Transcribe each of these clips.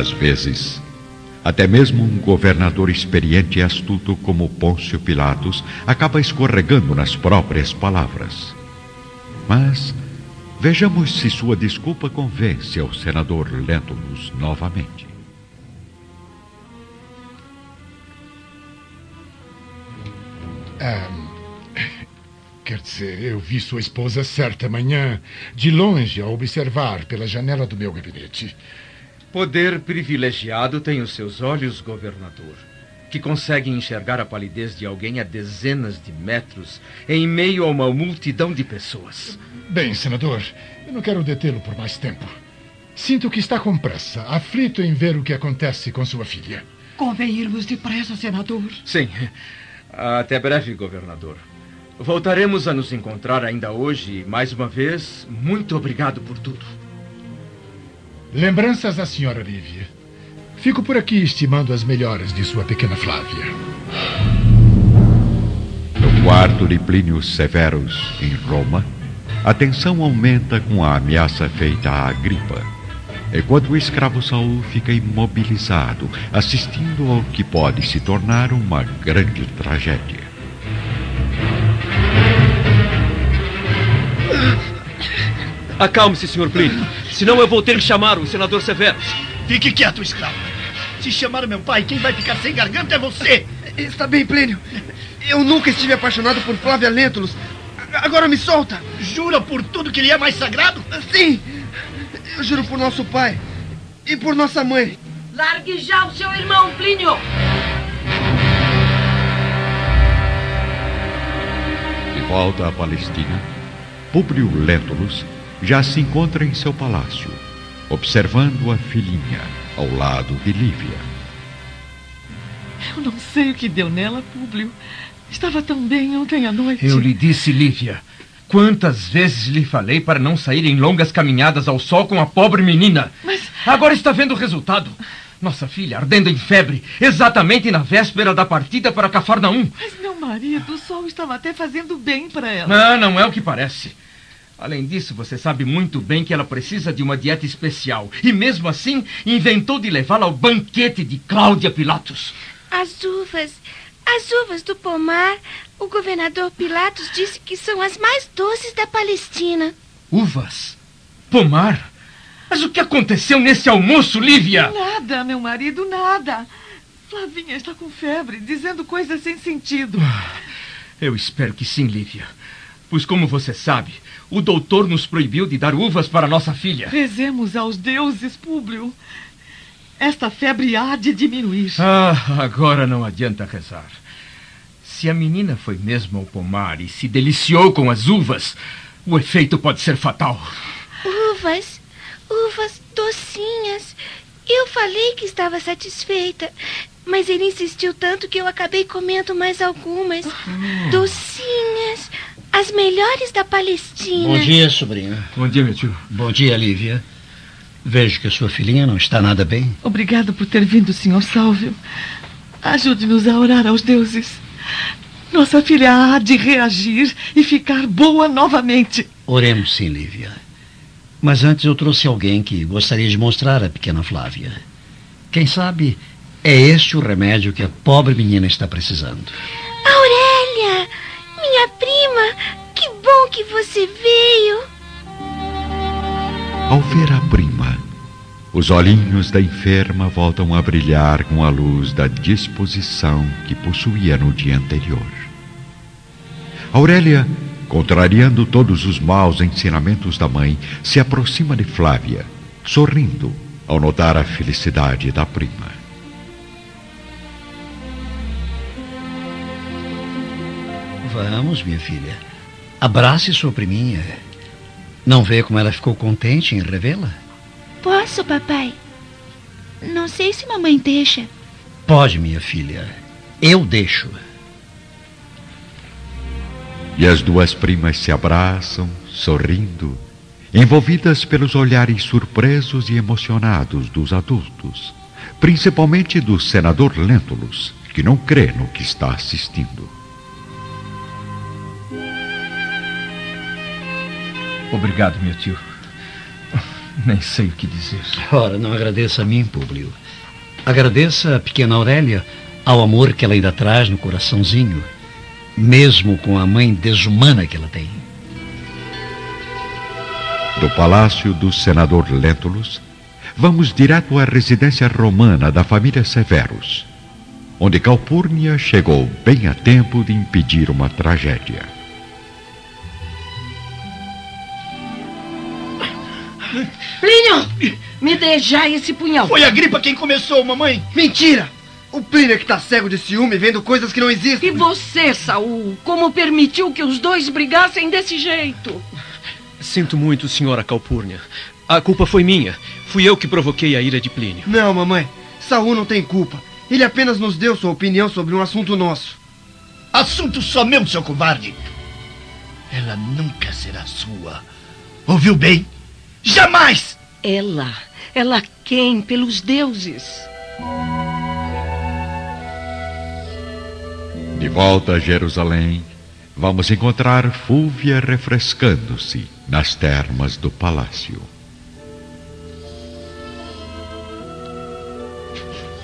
Às vezes, até mesmo um governador experiente e astuto como Pôncio Pilatos acaba escorregando nas próprias palavras. Mas vejamos se sua desculpa convence ao senador Lentulus novamente. Quer dizer, eu vi sua esposa certa manhã, de longe, a observar pela janela do meu gabinete. Poder privilegiado tem os seus olhos, governador, que conseguem enxergar a palidez de alguém a dezenas de metros em meio a uma multidão de pessoas. Bem, senador, eu não quero detê-lo por mais tempo. Sinto que está com pressa, aflito em ver o que acontece com sua filha. Convém irmos depressa, senador. Sim. Até breve, governador. Voltaremos a nos encontrar ainda hoje e, mais uma vez, muito obrigado por tudo. Lembranças à senhora Lívia. Fico por aqui estimando as melhoras de sua pequena Flávia. No quarto de Plínio Severus, em Roma, a tensão aumenta com a ameaça feita à Agripa. Enquanto o escravo Saul fica imobilizado, assistindo ao que pode se tornar uma grande tragédia. Acalme-se, Sr. Plínio. Senão eu vou ter que chamar o senador Severus. Fique quieto, escravo. Se chamar meu pai, quem vai ficar sem garganta é você. Está bem, Plínio. Eu nunca estive apaixonado por Flávia Lentulus. Agora me solta. Jura por tudo que lhe é mais sagrado? Sim. Eu juro por nosso pai e por nossa mãe. Largue já o seu irmão, Plínio. De volta à Palestina, Públio Lentulus já se encontra em seu palácio, observando a filhinha ao lado de Lívia. Eu não sei o que deu nela, Públio. Estava tão bem ontem à noite. Eu lhe disse, Lívia. Quantas vezes lhe falei para não sair em longas caminhadas ao sol com a pobre menina? Mas. Agora está vendo o resultado. Nossa filha ardendo em febre, exatamente na véspera da partida para Cafarnaum. Mas, meu marido, o sol estava até fazendo bem para ela. Ah, não é o que parece. Além disso, você sabe muito bem que ela precisa de uma dieta especial. E mesmo assim, inventou de levá-la ao banquete de Cláudia Pilatos. As uvas. As uvas do pomar. O governador Pilatos disse que são as mais doces da Palestina. Uvas? Pomar? Mas o que aconteceu nesse almoço, Lívia? Nada, meu marido, nada. Flavinha está com febre, dizendo coisas sem sentido. Eu espero que sim, Lívia. Pois, como você sabe, o doutor nos proibiu de dar uvas para nossa filha. Rezemos aos deuses, Públio. Esta febre há de diminuir. Ah, agora não adianta rezar. Se a menina foi mesmo ao pomar e se deliciou com as uvas, o efeito pode ser fatal. Uvas, uvas docinhas. Eu falei que estava satisfeita, mas ele insistiu tanto que eu acabei comendo mais algumas. Docinhas, as melhores da Palestina. Bom dia, sobrinho. Bom dia, meu tio. Bom dia, Lívia. Vejo que a sua filhinha não está nada bem. Obrigado por ter vindo, Sr. Sálvio. Ajude-nos a orar aos deuses. Nossa filha há de reagir e ficar boa novamente. Oremos sim, Lívia. Mas antes eu trouxe alguém que gostaria de mostrar à pequena Flávia. Quem sabe é este o remédio que a pobre menina está precisando. Aurélia, minha prima, você veio. Ao ver a prima, os olhinhos da enferma voltam a brilhar com a luz da disposição que possuía no dia anterior. Aurélia, contrariando todos os maus ensinamentos da mãe, se aproxima de Flávia, sorrindo ao notar a felicidade da prima. Vamos, minha filha. Abrace sua priminha. Não vê como ela ficou contente em revê-la? Posso, papai? Não sei se mamãe deixa. Pode, minha filha. Eu deixo. E as duas primas se abraçam, sorrindo, envolvidas pelos olhares surpresos e emocionados dos adultos, principalmente do senador Lentulus, que não crê no que está assistindo. Obrigado, meu tio. Nem sei o que dizer. Ora, não agradeça a mim, Públio. Agradeça a pequena Aurélia ao amor que ela ainda traz no coraçãozinho, mesmo com a mãe desumana que ela tem. Do palácio do senador Lentulus, vamos direto à residência romana da família Severus, onde Calpurnia chegou bem a tempo de impedir uma tragédia. Plínio, me dê já esse punhal. Foi a gripa quem começou, mamãe. Mentira! O Plínio é que tá cego de ciúme, vendo coisas que não existem. E você, Saul, como permitiu que os dois brigassem desse jeito? Sinto muito, senhora Calpurnia. A culpa foi minha. Fui eu que provoquei a ira de Plínio. Não, mamãe. Saul não tem culpa. Ele apenas nos deu sua opinião sobre um assunto nosso. Assunto só meu, seu covarde. Ela nunca será sua. Ouviu bem? Jamais! Ela. Ela quem? Pelos deuses. De volta a Jerusalém, vamos encontrar Fúvia refrescando-se nas termas do palácio.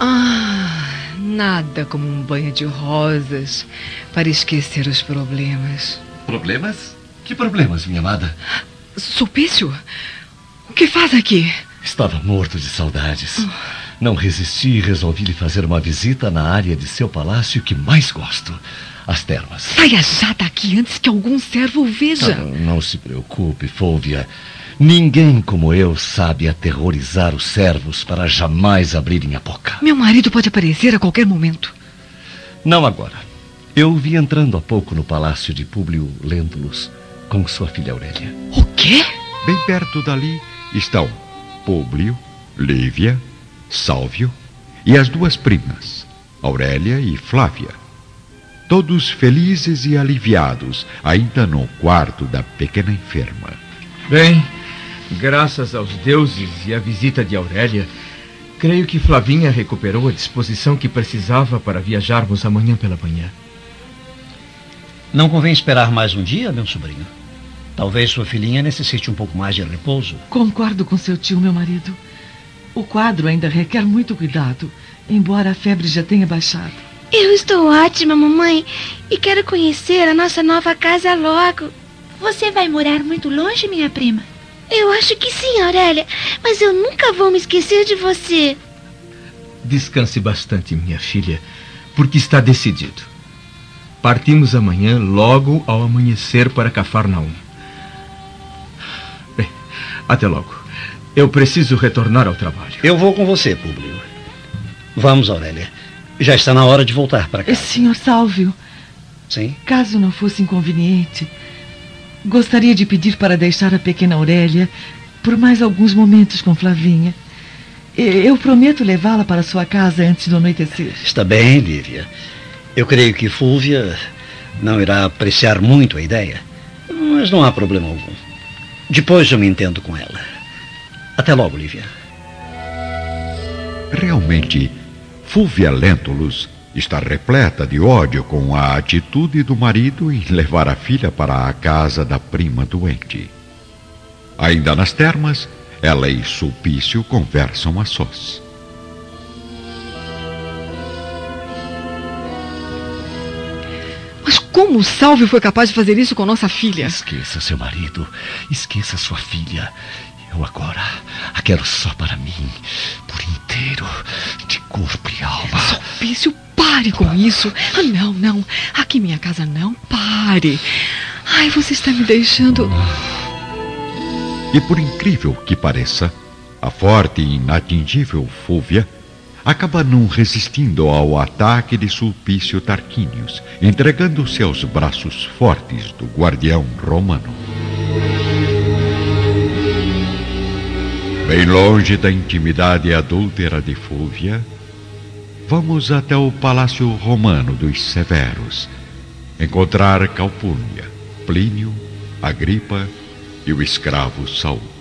Ah, nada como um banho de rosas para esquecer os problemas. Problemas? Que problemas, minha amada? Sulpício? O que faz aqui? Estava morto de saudades. Não resisti e resolvi lhe fazer uma visita na área de seu palácio que mais gosto. As termas. Saia já daqui antes que algum servo o veja. Não, não se preocupe, Fúvia. Ninguém como eu sabe aterrorizar os servos para jamais abrirem a boca. Meu marido pode aparecer a qualquer momento. Não agora. Eu o vi entrando há pouco no palácio de Públio Lentulus com sua filha Aurélia. O quê? Bem perto dali estão Públio, Lívia, Sálvio e as duas primas, Aurélia e Flávia. Todos felizes e aliviados, ainda no quarto da pequena enferma. Bem, graças aos deuses e à visita de Aurélia, creio que Flavinha recuperou a disposição que precisava para viajarmos amanhã pela manhã. Não convém esperar mais um dia, meu sobrinho? Talvez sua filhinha necessite um pouco mais de repouso. Concordo com seu tio, meu marido. O quadro ainda requer muito cuidado, embora a febre já tenha baixado. Eu estou ótima, mamãe, e quero conhecer a nossa nova casa logo. Você vai morar muito longe, minha prima? Eu acho que sim, Aurélia, mas eu nunca vou me esquecer de você. Descanse bastante, minha filha, porque está decidido. Partimos amanhã, logo ao amanhecer, para Cafarnaum. Até logo. Eu preciso retornar ao trabalho. Eu vou com você, Públio. Vamos, Aurélia. Já está na hora de voltar para casa. Senhor Sálvio, Sim? caso não fosse inconveniente, gostaria de pedir para deixar a pequena Aurélia por mais alguns momentos com Flavinha. E- Eu prometo levá-la para sua casa antes do anoitecer. Está bem, Lívia. Eu creio que Fúvia não irá apreciar muito a ideia, mas não há problema algum. Depois eu me entendo com ela. Até logo, Lívia. Realmente, Fúvia Lentulus está repleta de ódio com a atitude do marido em levar a filha para a casa da prima doente. Ainda nas termas, ela e Sulpício conversam a sós. Como o Salvio foi capaz de fazer isso com nossa filha? Esqueça seu marido. Esqueça sua filha. Eu agora a quero só para mim, por inteiro, de corpo e alma. Sulpício, pare com isso. Ah, não, não. Aqui em minha casa não. Pare. Ai, você está me deixando. E por incrível que pareça, a forte e inatingível Fúvia acaba não resistindo ao ataque de Sulpício Tarquínios, entregando-se aos braços fortes do guardião romano. Bem longe da intimidade adúltera de Fúvia, vamos até o palácio romano dos Severos, encontrar Calpurnia, Plínio, Agripa e o escravo Saul.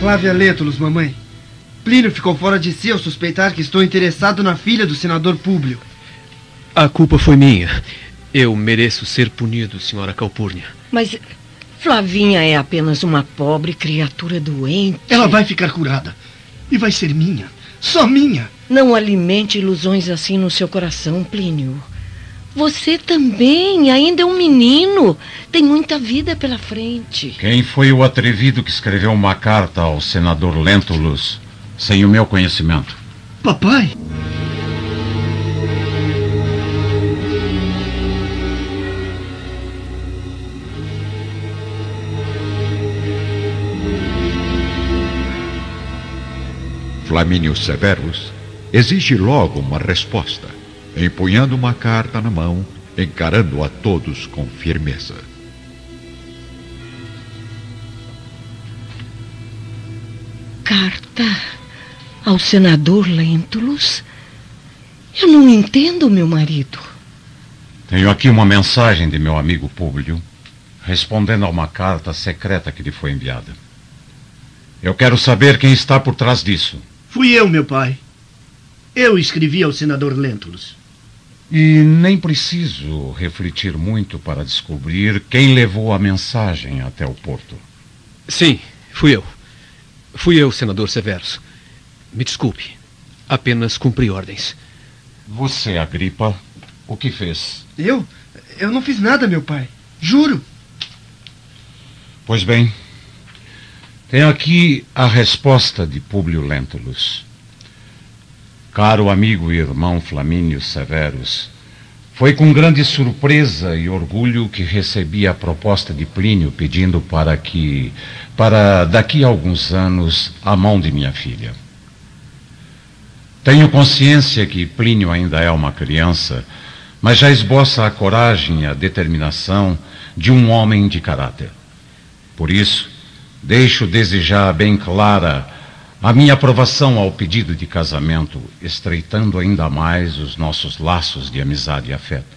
Flávia Lentulus, mamãe. Plínio ficou fora de si ao suspeitar que estou interessado na filha do senador Públio. A culpa foi minha. Eu mereço ser punido, senhora Calpurnia. Mas Flavinha é apenas uma pobre criatura doente. Ela vai ficar curada. E vai ser minha. Só minha. Não alimente ilusões assim no seu coração, Plínio. Você também ainda é um menino. Tem muita vida pela frente. Quem foi o atrevido que escreveu uma carta ao senador Lentulus sem o meu conhecimento? Papai. Flamínio Severus exige logo uma resposta, empunhando uma carta na mão, encarando a todos com firmeza. Carta ao senador Lentulus? Eu não entendo, meu marido. Tenho aqui uma mensagem de meu amigo Públio, respondendo a uma carta secreta que lhe foi enviada. Eu quero saber quem está por trás disso. Fui eu, meu pai. Eu escrevi ao senador Lentulus. E nem preciso refletir muito para descobrir quem levou a mensagem até o porto. Sim, fui eu. Fui eu, senador Severus. Me desculpe. Apenas cumpri ordens. Você, Agripa, o que fez? Eu? Eu não fiz nada, meu pai. Juro. Pois bem, tenho aqui a resposta de Públio Lentulus. Caro amigo e irmão Flamínio Severus, foi com grande surpresa e orgulho que recebi a proposta de Plínio pedindo para que, para daqui a alguns anos, a mão de minha filha. Tenho consciência que Plínio ainda é uma criança, mas já esboça a coragem e a determinação de um homem de caráter. Por isso, deixo desejar bem clara a minha aprovação ao pedido de casamento, estreitando ainda mais os nossos laços de amizade e afeto.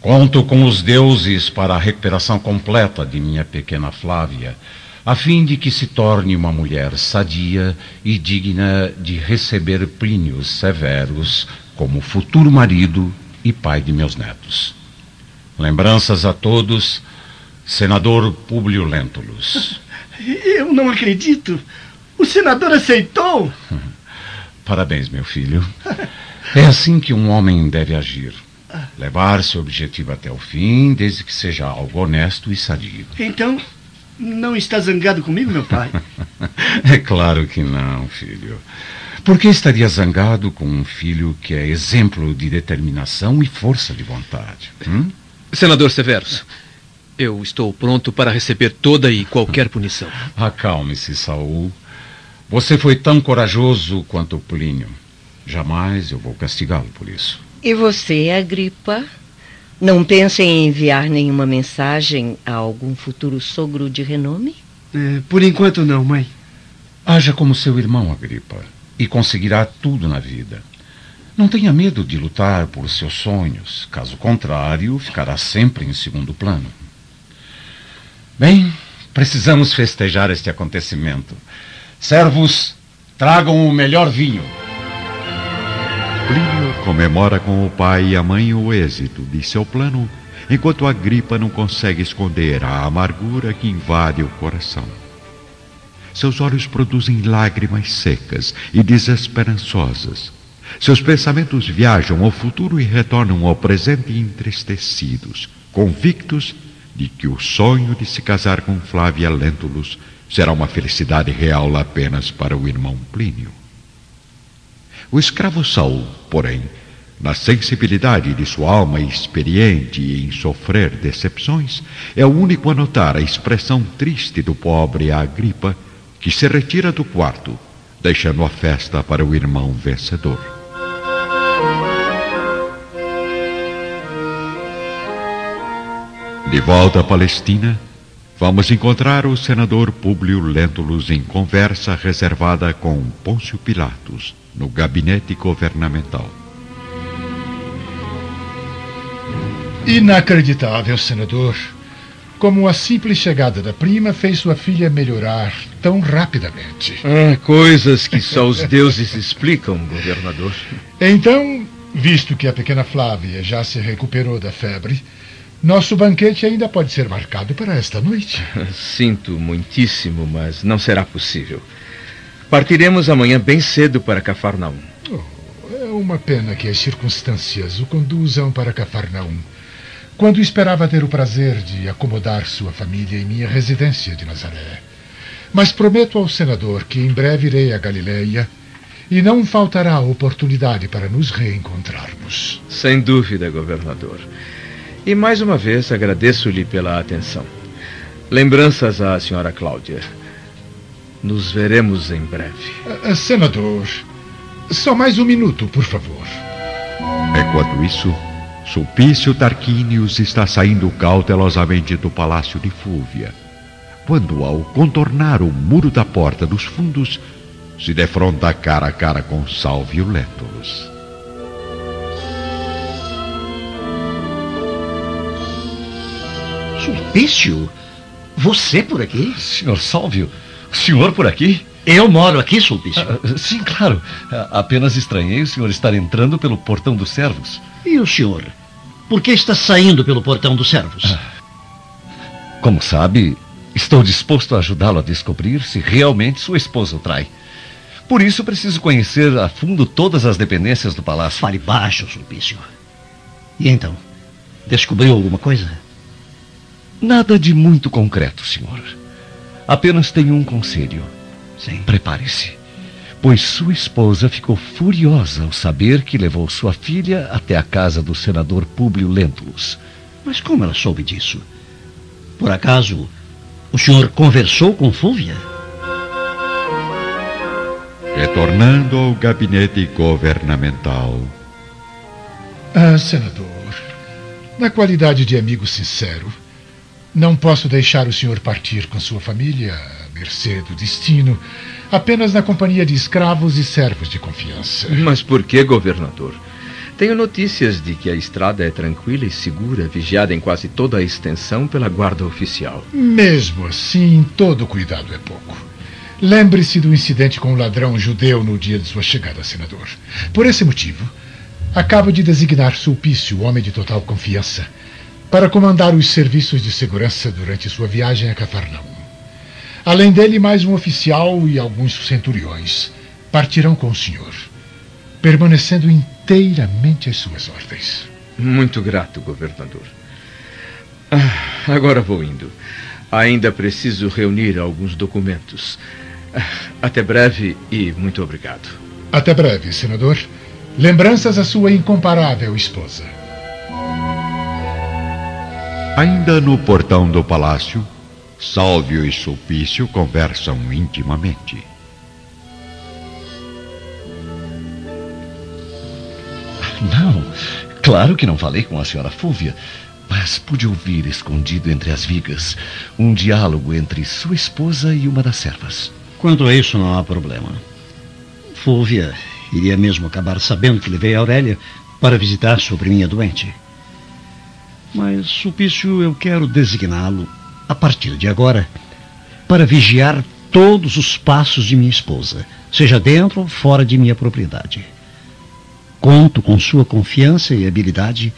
Conto com os deuses para a recuperação completa de minha pequena Flávia, a fim de que se torne uma mulher sadia e digna de receber Plínios Severos como futuro marido e pai de meus netos. Lembranças a todos, senador Públio Lentulus. Eu não acredito. O senador aceitou? Parabéns, meu filho. É assim que um homem deve agir. Levar seu objetivo até o fim, desde que seja algo honesto e sadio. Então, não está zangado comigo, meu pai? é claro que não, filho. Por que estaria zangado com um filho que é exemplo de determinação e força de vontade? Hum? Senador Severus, eu estou pronto para receber toda e qualquer punição. Acalme-se, Saul. Você foi tão corajoso quanto Plínio. Jamais eu vou castigá-lo por isso. E você, Agripa? Não pensa em enviar nenhuma mensagem a algum futuro sogro de renome? É, por enquanto não, mãe. Haja como seu irmão, Agripa, e conseguirá tudo na vida. Não tenha medo de lutar por seus sonhos. Caso contrário, ficará sempre em segundo plano. Bem, precisamos festejar este acontecimento. Servos, tragam o melhor vinho. Plínio comemora com o pai e a mãe o êxito de seu plano, enquanto Agripa não consegue esconder a amargura que invade o coração. Seus olhos produzem lágrimas secas e desesperançosas. Seus pensamentos viajam ao futuro e retornam ao presente entristecidos, convictos de que o sonho de se casar com Flávia Lentulus será uma felicidade real apenas para o irmão Plínio. O escravo Saul, porém, na sensibilidade de sua alma experiente em sofrer decepções, é o único a notar a expressão triste do pobre Agripa, que se retira do quarto, deixando a festa para o irmão vencedor. De volta à Palestina, vamos encontrar o senador Públio Lentulus em conversa reservada com Pôncio Pilatos, no gabinete governamental. Inacreditável, senador. Como a simples chegada da prima fez sua filha melhorar tão rapidamente. Ah, coisas que só os deuses explicam, governador. Então, visto que a pequena Flávia já se recuperou da febre, Nosso banquete ainda pode ser marcado para esta noite. Sinto muitíssimo, mas não será possível. Partiremos amanhã bem cedo para Cafarnaum. Oh, é uma pena que as circunstâncias o conduzam para Cafarnaum. Quando esperava ter o prazer de acomodar sua família em minha residência de Nazaré. Mas prometo ao senador que em breve irei a Galileia e não faltará oportunidade para nos reencontrarmos. Sem dúvida, governador. E mais uma vez agradeço-lhe pela atenção. Lembranças à senhora Cláudia. Nos veremos em breve. Uh, senador, só mais um minuto, por favor. Enquanto isso, Sulpício Tarquínios está saindo cautelosamente do palácio de Fúvia, quando, ao contornar o muro da porta dos fundos, se defronta cara a cara com Salvio Lentulus. Sulpício? Você por aqui? Senhor Salvio, o senhor por aqui? Eu moro aqui, Sulpício. Ah, sim, claro. Apenas estranhei o senhor estar entrando pelo portão dos servos. E o senhor? Por que está saindo pelo portão dos servos? Ah, como sabe, estou disposto a ajudá-lo a descobrir se realmente sua esposa o trai. Por isso preciso conhecer a fundo todas as dependências do palácio. Fale baixo, Sulpício. E então? Descobriu alguma coisa? Nada de muito concreto, senhor. Apenas tenho um conselho. Sim. Prepare-se, pois sua esposa ficou furiosa ao saber que levou sua filha até a casa do senador Públio Lentulus. Mas como ela soube disso? Por acaso, o senhor conversou com Fúvia? Retornando ao gabinete governamental. Ah, senador, na qualidade de amigo sincero, não posso deixar o senhor partir com sua família, à mercê do destino, apenas na companhia de escravos e servos de confiança. Mas por que, governador? Tenho notícias de que a estrada é tranquila e segura, vigiada em quase toda a extensão pela guarda oficial. Mesmo assim, todo cuidado é pouco. Lembre-se do incidente com o ladrão judeu no dia de sua chegada, senador. Por esse motivo, acabo de designar Sulpício, homem de total confiança, para comandar os serviços de segurança durante sua viagem a Cafarnaum. Além dele, mais um oficial e alguns centuriões partirão com o senhor, permanecendo inteiramente às suas ordens. Muito grato, governador. Ah, agora vou indo. Ainda preciso reunir alguns documentos. Ah, até breve e muito obrigado. Até breve, senador. Lembranças à sua incomparável esposa. Ainda no portão do palácio, Sálvio e Sulpício conversam intimamente. Não, claro que não falei com a senhora Fúvia, mas pude ouvir, escondido entre as vigas, um diálogo entre sua esposa e uma das servas. Quanto a isso, não há problema. Fúvia iria mesmo acabar sabendo que levei a Aurélia para visitar sua priminha doente. Mas, Sulpício, eu quero designá-lo, a partir de agora, para vigiar todos os passos de minha esposa, seja dentro ou fora de minha propriedade. Conto com sua confiança e habilidade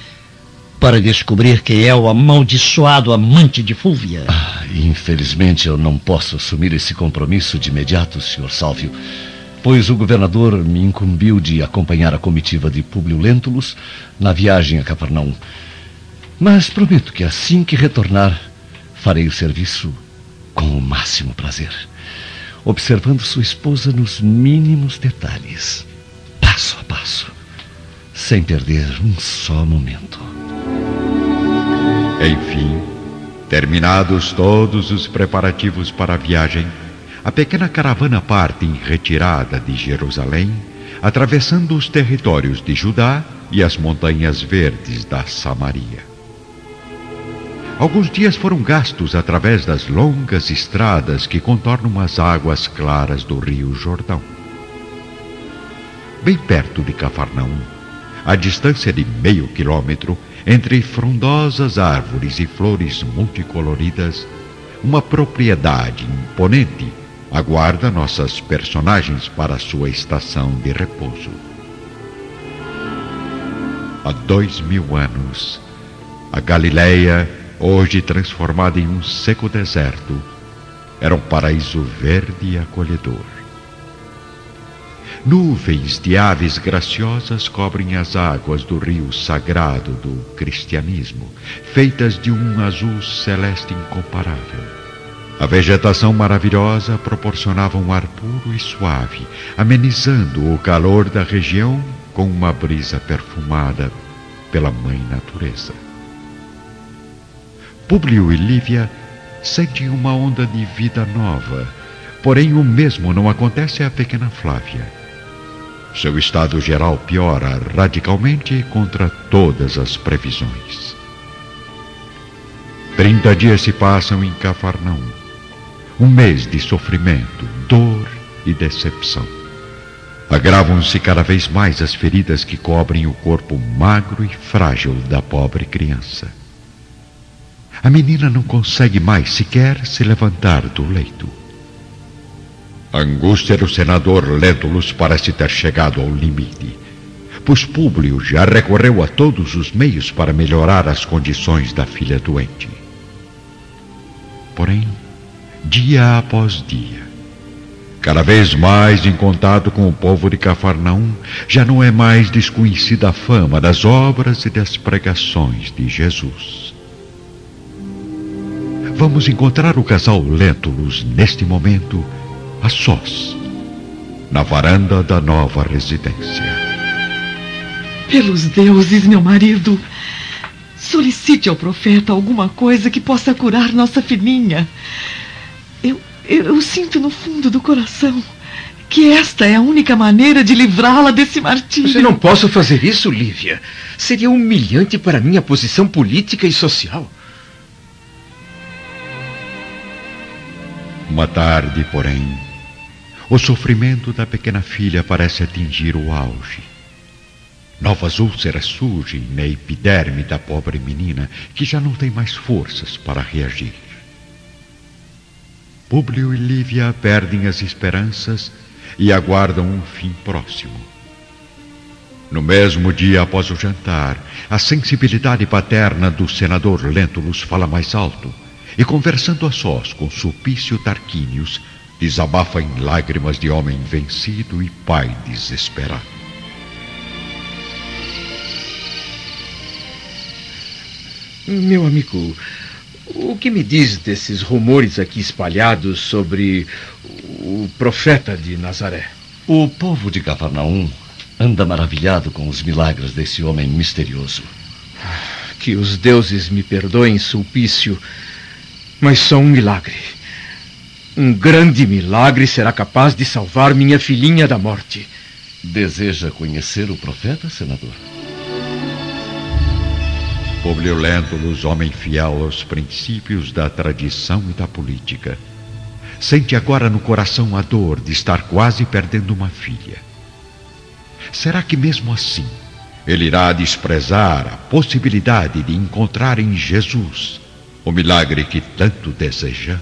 para descobrir quem é o amaldiçoado amante de Fúvia. Ah, infelizmente, eu não posso assumir esse compromisso de imediato, Sr. Sálvio, pois o governador me incumbiu de acompanhar a comitiva de Públio Lentulus na viagem a Cafarnaum. Mas prometo que assim que retornar, farei o serviço com o máximo prazer, observando sua esposa nos mínimos detalhes, passo a passo, sem perder um só momento. Enfim, terminados todos os preparativos para a viagem, a pequena caravana parte em retirada de Jerusalém, atravessando os territórios de Judá e as montanhas verdes da Samaria. Alguns dias foram gastos através das longas estradas que contornam as águas claras do rio Jordão. Bem perto de Cafarnaum, a distância de meio quilômetro, entre frondosas árvores e flores multicoloridas, uma propriedade imponente aguarda nossas personagens para sua estação de repouso. Há dois mil anos, A Galileia, hoje transformada em um seco deserto, era um paraíso verde e acolhedor. Nuvens de aves graciosas cobrem as águas do rio sagrado do cristianismo, feitas de um azul celeste incomparável. A vegetação maravilhosa proporcionava um ar puro e suave, amenizando o calor da região com uma brisa perfumada pela Mãe Natureza. Públio e Lívia sentem uma onda de vida nova, porém o mesmo não acontece à pequena Flávia. Seu estado geral piora radicalmente contra todas as previsões. Trinta dias se passam em Cafarnaum. Um mês de sofrimento, dor e decepção. Agravam-se cada vez mais as feridas que cobrem o corpo magro e frágil da pobre criança. A menina não consegue mais sequer se levantar do leito. A angústia do senador Lentulus parece ter chegado ao limite, pois Públio já recorreu a todos os meios para melhorar as condições da filha doente. Porém, dia após dia, cada vez mais em contato com o povo de Cafarnaum, já não é mais desconhecida a fama das obras e das pregações de Jesus. Vamos encontrar o casal Lentulus neste momento, a sós, na varanda da nova residência. Pelos deuses, meu marido, solicite ao profeta alguma coisa que possa curar nossa filhinha. Eu, eu, eu sinto no fundo do coração que esta é a única maneira de livrá-la desse martírio. Você não posso fazer isso, Lívia. Seria humilhante para minha posição política e social. Uma tarde, porém, o sofrimento da pequena filha parece atingir o auge. Novas úlceras surgem na epiderme da pobre menina, que já não tem mais forças para reagir. Públio e Lívia perdem as esperanças e aguardam um fim próximo. No mesmo dia após o jantar, a sensibilidade paterna do senador Lentulus fala mais alto e conversando a sós com Sulpício Tarquínios, desabafa em lágrimas de homem vencido e pai desesperado. Meu amigo, o que me diz desses rumores aqui espalhados sobre o profeta de Nazaré? O povo de Cafarnaum anda maravilhado com os milagres desse homem misterioso. Que os deuses me perdoem, Sulpício, mas só um milagre. Um grande milagre será capaz de salvar minha filhinha da morte. Deseja conhecer o profeta, senador? Publio Lentulus, homem fiel aos princípios da tradição e da política, sente agora no coração a dor de estar quase perdendo uma filha. Será que mesmo assim ele irá desprezar a possibilidade de encontrar em Jesus o milagre que tanto deseja?